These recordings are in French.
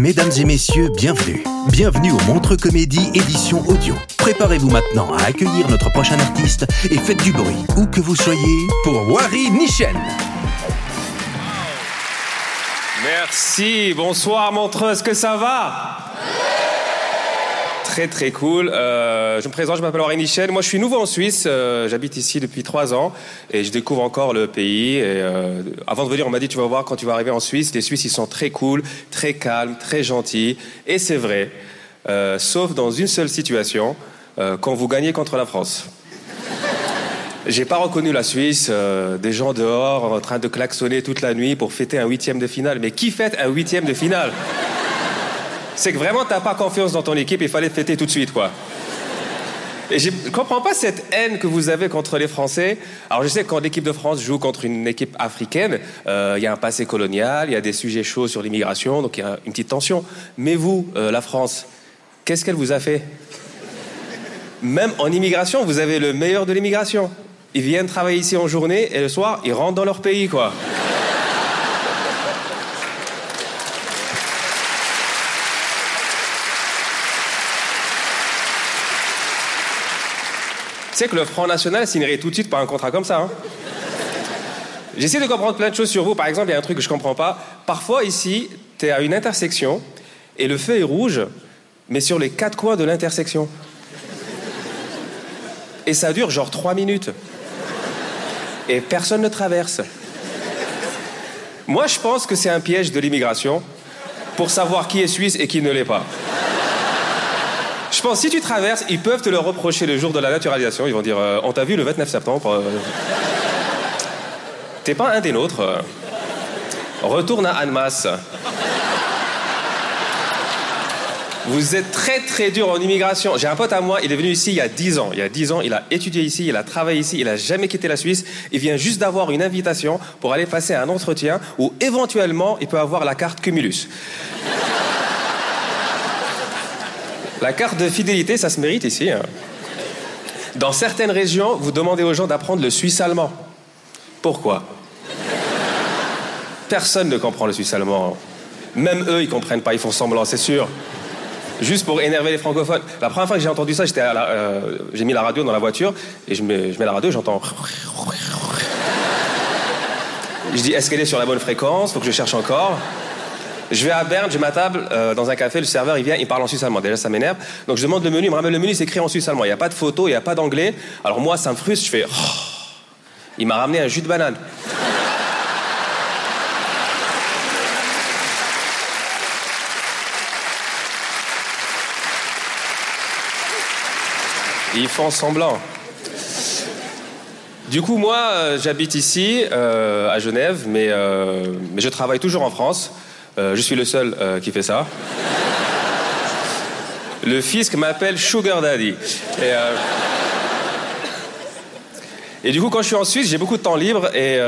Mesdames et messieurs, bienvenue. Bienvenue au Montre Comédie édition audio. Préparez-vous maintenant à accueillir notre prochain artiste et faites du bruit, où que vous soyez, pour Wari Nichen. Merci, bonsoir Montreux, est-ce que ça va? Très très cool. Euh, je me présente, je m'appelle Henri Michel. Moi je suis nouveau en Suisse, euh, j'habite ici depuis trois ans et je découvre encore le pays. Euh, avant de venir, on m'a dit tu vas voir quand tu vas arriver en Suisse, les Suisses ils sont très cool, très calmes, très gentils. Et c'est vrai, sauf dans une seule situation, quand vous gagnez contre la France. J'ai pas reconnu la Suisse, des gens dehors en train de klaxonner toute la nuit pour fêter un huitième de finale. Mais qui fête un huitième de finale? C'est que vraiment t'as pas confiance dans ton équipe, il fallait fêter tout de suite, quoi. Et je comprends pas cette haine que vous avez contre les Français. Alors je sais que quand l'équipe de France joue contre une équipe africaine, euh, il y a un passé colonial, il y a des sujets chauds sur l'immigration, donc il y a une petite tension. Mais vous, euh, la France, qu'est-ce qu'elle vous a fait? Même en immigration, vous avez le meilleur de l'immigration. Ils viennent travailler ici en journée et le soir, ils rentrent dans leur pays, quoi. Sais que le Front National signerait tout de suite par un contrat comme ça. Hein J'essaie de comprendre plein de choses sur vous. Par exemple, il y a un truc que je comprends pas. Parfois, ici, tu es à une intersection et le feu est rouge, mais sur les quatre coins de l'intersection. Et ça dure genre trois minutes. Et personne ne traverse. Moi, je pense que c'est un piège de l'immigration pour savoir qui est suisse et qui ne l'est pas. Je pense si tu traverses, ils peuvent te le reprocher le jour de la naturalisation. Ils vont dire euh, On t'a vu le 29 septembre. euh, T'es pas un des nôtres. euh. Retourne à Annemasse. Vous êtes très très dur en immigration. J'ai un pote à moi, il est venu ici il y a 10 ans. Il y a 10 ans, il a étudié ici, il a travaillé ici, il a jamais quitté la Suisse. Il vient juste d'avoir une invitation pour aller passer un entretien où éventuellement il peut avoir la carte Cumulus. La carte de fidélité, ça se mérite ici. hein. Dans certaines régions, vous demandez aux gens d'apprendre le suisse allemand. Pourquoi? Personne ne comprend le suisse allemand. Même eux, ils comprennent pas, ils font semblant, c'est sûr. Juste pour énerver les francophones. La première fois que j'ai entendu ça, euh, j'ai mis la radio dans la voiture et je mets, je mets la radio, j'entends. Je dis, est-ce qu'elle est sur la bonne fréquence? Faut que je cherche encore. Je vais à Berne, j'ai ma table euh, dans un café, le serveur il vient, il parle en suisse allemand. Déjà ça m'énerve. Donc je demande le menu, il me ramène le menu, c'est écrit en suisse allemand. Il n'y a pas de photo, il n'y a pas d'anglais. Alors moi ça me frustre, je fais. Oh. Il m'a ramené un jus de banane. Ils font semblant. Du coup, moi, euh, j'habite ici, euh, à Genève, mais, mais je travaille toujours en France. Euh, je suis le seul euh, qui fait ça. Le fisc m'appelle Sugar Daddy. Et, euh, et du coup, quand je suis en Suisse, j'ai beaucoup de temps libre et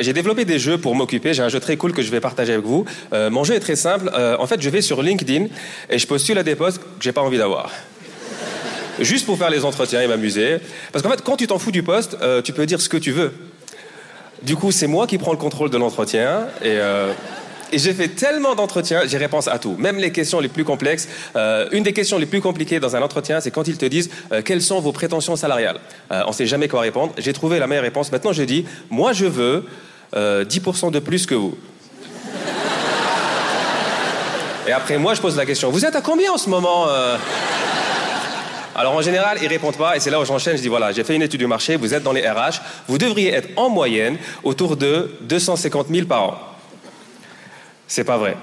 j'ai développé des jeux pour m'occuper. J'ai un jeu très cool que je vais partager avec vous. Mon jeu est très simple. En fait, je vais sur LinkedIn et je postule à des postes que j'ai pas envie d'avoir. Juste pour faire les entretiens et m'amuser. Parce qu'en fait, quand tu t'en fous du poste, tu peux dire ce que tu veux. Du coup, c'est moi qui prends le contrôle de l'entretien et, Et j'ai fait tellement d'entretiens, j'ai réponse à tout, même les questions les plus complexes. Euh, une des questions les plus compliquées dans un entretien, c'est quand ils te disent euh, quelles sont vos prétentions salariales? Euh, on ne sait jamais quoi répondre. J'ai trouvé la meilleure réponse. Maintenant, je dis, moi, je veux 10% de plus que vous. Et après, moi, je pose la question, vous êtes à combien en ce moment alors en général, ils répondent pas, et c'est là où j'enchaîne. Je dis voilà, j'ai fait une étude du marché, vous êtes dans les RH, vous devriez être en moyenne autour de 250 000 par an. C'est pas vrai.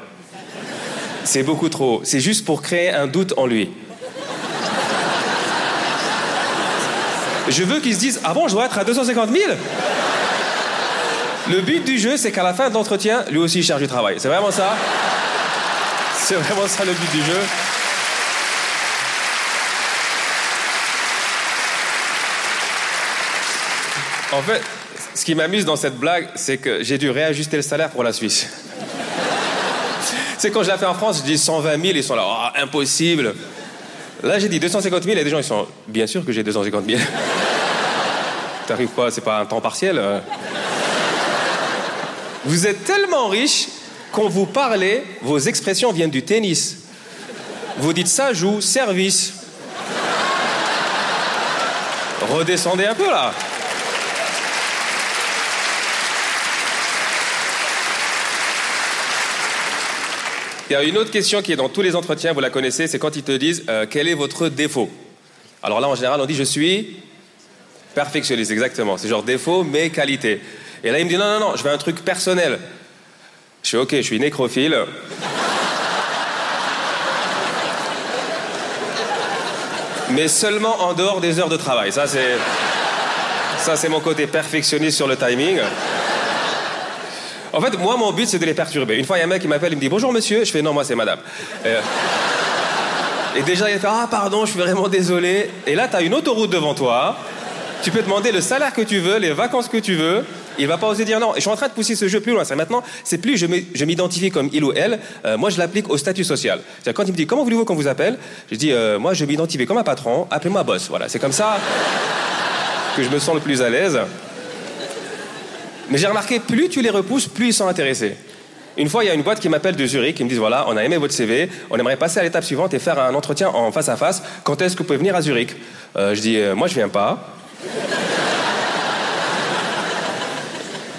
C'est beaucoup trop. C'est juste pour créer un doute en lui. Je veux qu'il se dise ah bon, je dois être à 250 000 Le but du jeu, c'est qu'à la fin de l'entretien, lui aussi il cherche du travail. C'est vraiment ça? C'est vraiment ça le but du jeu. En fait, ce qui m'amuse dans cette blague, c'est que j'ai dû réajuster le salaire pour la Suisse. C'est quand je l'ai fait en France, je dis 120 000, ils sont là, oh, impossible. Là, j'ai dit 250 000, et des gens, ils sont, bien sûr que j'ai 250 000. T'arrives quoi, c'est pas un temps partiel euh? Vous êtes tellement riche, quand vous parlez, vos expressions viennent du tennis. Vous dites ça joue, service. Redescendez un peu là. Il y a une autre question qui est dans tous les entretiens, vous la connaissez, c'est quand ils te disent euh, quel est votre défaut? Alors là, en général, on dit je suis perfectionniste, exactement. C'est genre défaut, mais qualité. Et là, il me dit non, non, non, je veux un truc personnel. Je suis ok, je suis nécrophile. mais seulement en dehors des heures de travail. Ça, c'est. Ça, c'est mon côté perfectionniste sur le timing. En fait, moi, mon but, c'est de les perturber. Une fois, il y a un mec qui m'appelle, il me dit Bonjour monsieur. Je fais Non, moi, c'est madame. Euh, et, déjà, il fait Ah, pardon, je suis vraiment désolé. Et là, tu as une autoroute devant toi. Tu peux demander le salaire que tu veux, les vacances que tu veux. Il va pas oser dire non. Et je suis en train de pousser ce jeu plus loin. C'est maintenant, c'est plus je m'identifie comme il ou elle. Euh, moi, je l'applique au statut social. C'est quand il me dit comment voulez-vous qu'on vous appelle, je dis euh, moi, je m'identifie comme un patron. Appelez-moi boss. Voilà, c'est comme ça que je me sens le plus à l'aise. Mais j'ai remarqué, plus tu les repousses, plus ils sont intéressés. Une fois, il y a une boîte qui m'appelle de Zurich, qui me dit voilà, on a aimé votre CV, on aimerait passer à l'étape suivante et faire un entretien en face à face. Quand est-ce que vous pouvez venir à Zurich? Euh, Je dis euh, moi, je viens pas.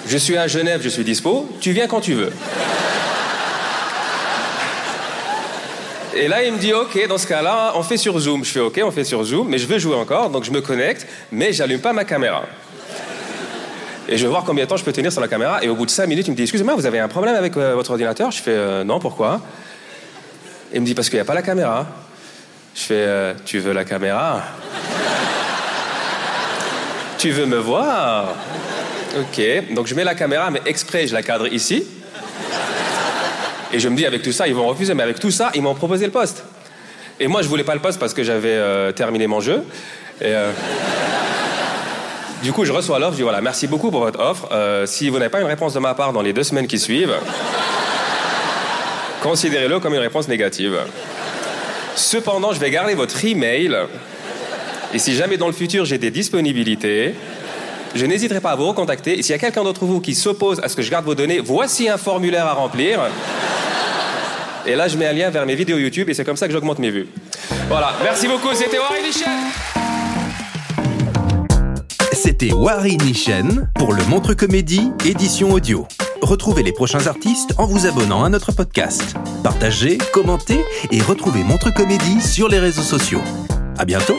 je suis à Genève, je suis dispo. Tu viens quand tu veux. Et là, il me dit, OK, dans ce cas-là, on fait sur Zoom. Je fais, OK, on fait sur Zoom, mais je veux jouer encore, donc je me connecte, mais j'allume pas ma caméra. Et je vais voir combien de temps je peux tenir sur la caméra. Et au bout de 5 minutes, il me dit Excusez-moi, vous avez un problème avec euh, votre ordinateur? Je fais euh, Non, pourquoi? Il me dit Parce qu'il n'y a pas la caméra. Je fais euh, Tu veux la caméra? Tu veux me voir? Ok. Donc je mets la caméra, mais exprès, je la cadre ici. Et je me dis Avec tout ça, ils vont refuser. Mais avec tout ça, ils m'ont proposé le poste. Et moi, je voulais pas le poste parce que j'avais terminé mon jeu. Et. Du coup, je reçois l'offre, je dis voilà, merci beaucoup pour votre offre. Euh, si vous n'avez pas une réponse de ma part dans les deux semaines qui suivent, considérez-le comme une réponse négative. Cependant, je vais garder votre email. Et si jamais dans le futur j'ai des disponibilités, je n'hésiterai pas à vous recontacter. Et s'il y a quelqu'un d'entre vous qui s'oppose à ce que je garde vos données, voici un formulaire à remplir. Et là, je mets un lien vers mes vidéos YouTube et c'est comme ça que j'augmente mes vues. Voilà, merci beaucoup, c'était Warren Michel. C'était Wari Nishen pour le Montre Comédie, édition audio. Retrouvez les prochains artistes en vous abonnant à notre podcast. Partagez, commentez et retrouvez Montre Comédie sur les réseaux sociaux. À bientôt!